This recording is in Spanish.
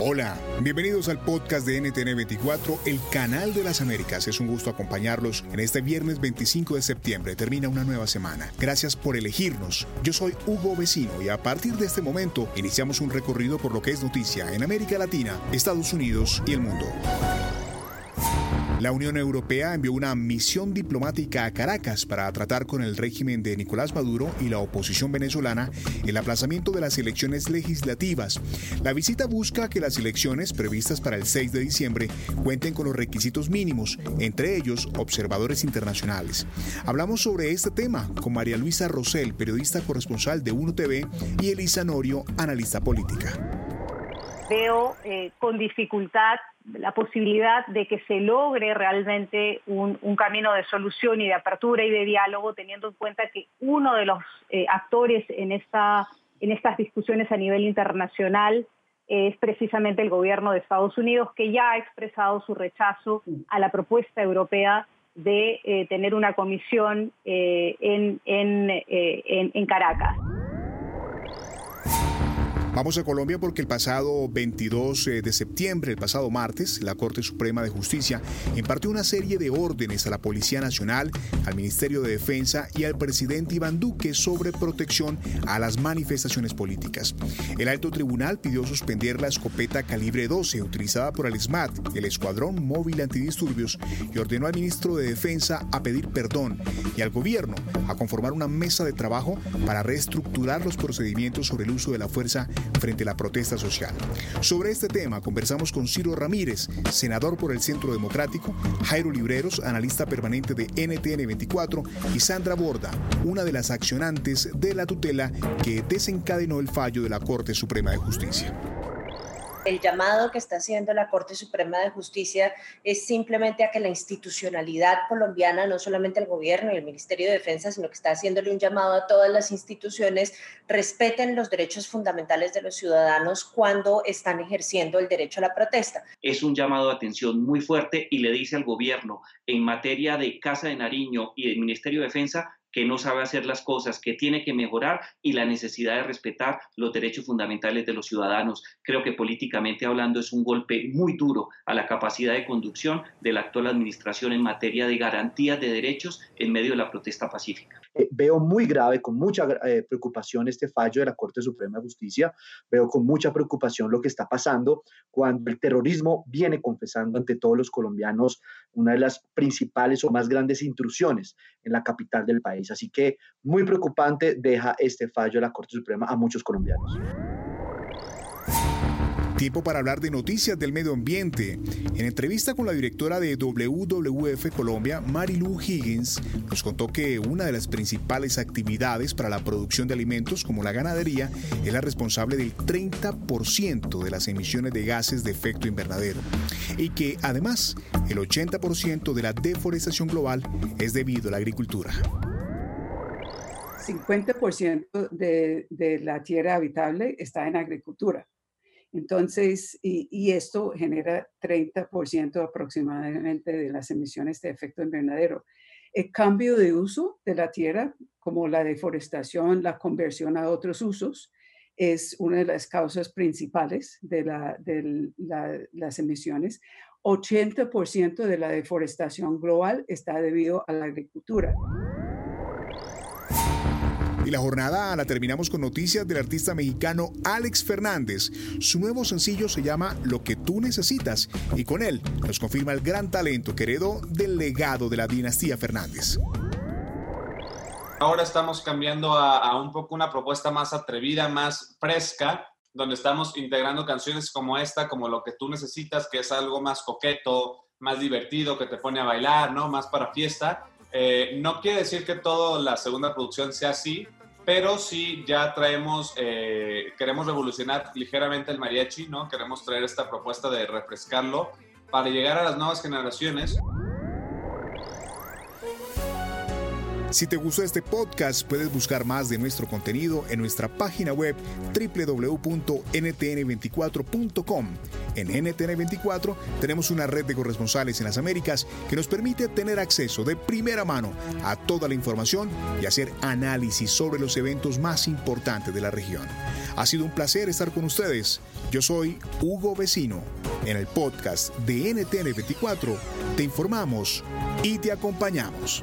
Hola, bienvenidos al podcast de NTN24, el canal de las Américas. Es un gusto acompañarlos en este viernes 25 de septiembre. Termina una nueva semana. Gracias por elegirnos. Yo soy Hugo Vecino y a partir de este momento iniciamos un recorrido por lo que es noticia en América Latina, Estados Unidos y el mundo. La Unión Europea envió una misión diplomática a Caracas para tratar con el régimen de Nicolás Maduro y la oposición venezolana el aplazamiento de las elecciones legislativas. La visita busca que las elecciones previstas para el 6 de diciembre cuenten con los requisitos mínimos, entre ellos observadores internacionales. Hablamos sobre este tema con María Luisa Rosell, periodista corresponsal de UNO TV, y Elisa Norio, analista política. Veo eh, con dificultad la posibilidad de que se logre realmente un, camino de solución y de apertura y de diálogo, teniendo en cuenta que uno de los eh, actores en, en estas discusiones a nivel internacional es precisamente el gobierno de Estados Unidos, que ya ha expresado su rechazo a la propuesta europea de eh, tener una comisión eh, en, en Caracas. Vamos a Colombia porque el pasado 22 eh, de septiembre, el pasado martes, la Corte Suprema de Justicia impartió una serie de órdenes a la Policía Nacional, al Ministerio de Defensa y al presidente Iván Duque sobre protección a las manifestaciones políticas. El alto tribunal pidió suspender la escopeta calibre 12 utilizada por el SMAT, el Escuadrón Móvil Antidisturbios, y ordenó al ministro de Defensa a pedir perdón y al gobierno a conformar una mesa de trabajo para reestructurar los procedimientos sobre el uso de la fuerza frente a la protesta social. Sobre este tema conversamos con Ciro Ramírez, senador por el Centro Democrático, Jairo Libreros, analista permanente de NTN 24, y Sandra Borda, una de las accionantes de la tutela que desencadenó el fallo de la Corte Suprema de Justicia el llamado que está haciendo la Corte Suprema de Justicia es simplemente a que la institucionalidad colombiana, no solamente el gobierno y el Ministerio de Defensa, sino que está haciéndole un llamado a todas las instituciones, respeten los derechos fundamentales de los ciudadanos cuando están ejerciendo el derecho a la protesta. Es un llamado de atención muy fuerte y le dice al gobierno en materia de Casa de Nariño y del Ministerio de Defensa que no sabe hacer las cosas, que tiene que mejorar y la necesidad de respetar los derechos fundamentales de los ciudadanos. Creo que políticamente hablando es un golpe muy duro a la capacidad de conducción de la actual administración en materia de garantías de derechos en medio de la protesta pacífica. Eh, veo muy grave, con mucha eh, preocupación este fallo de la Corte Suprema de Justicia. Veo con mucha preocupación lo que está pasando cuando el terrorismo viene confesando ante todos los colombianos una de las principales o más grandes intrusiones en la capital del país. Así que muy preocupante deja este fallo la Corte Suprema a muchos colombianos. Tiempo para hablar de noticias del medio ambiente. En entrevista con la directora de WWF Colombia, Marilu Higgins, nos contó que una de las principales actividades para la producción de alimentos, como la ganadería, es la responsable del 30% de las emisiones de gases de efecto invernadero. Y que además, el 80% de la deforestación global es debido a la agricultura. 50% de, de la tierra habitable está en agricultura. Entonces, y, esto genera 30% aproximadamente de las emisiones de efecto invernadero. El cambio de uso de la tierra, como la deforestación, la conversión a otros usos, es una de las causas principales de, las emisiones. 80% de la deforestación global está debido a la agricultura. Y la jornada la terminamos con noticias del artista mexicano Alex Fernández. Su nuevo sencillo se llama Lo que tú necesitas y con él nos confirma el gran talento que heredó del legado de la dinastía Fernández. Ahora estamos cambiando a, a un poco una propuesta más atrevida, más fresca, donde estamos integrando canciones como esta, como Lo que tú necesitas, que es algo más coqueto, más divertido, que te pone a bailar, ¿no? Más para fiesta. Eh, no quiere decir que toda la segunda producción sea así, pero sí ya traemos, eh, queremos revolucionar ligeramente el mariachi, ¿no? Queremos traer esta propuesta de refrescarlo para llegar a las nuevas generaciones. Si te gustó este podcast, puedes buscar más de nuestro contenido en nuestra página web www.ntn24.com. En NTN24 tenemos una red de corresponsales en las Américas que nos permite tener acceso de primera mano a toda la información y hacer análisis sobre los eventos más importantes de la región. Ha sido un placer estar con ustedes. Yo soy Hugo Vecino. En el podcast de NTN24 te informamos y te acompañamos.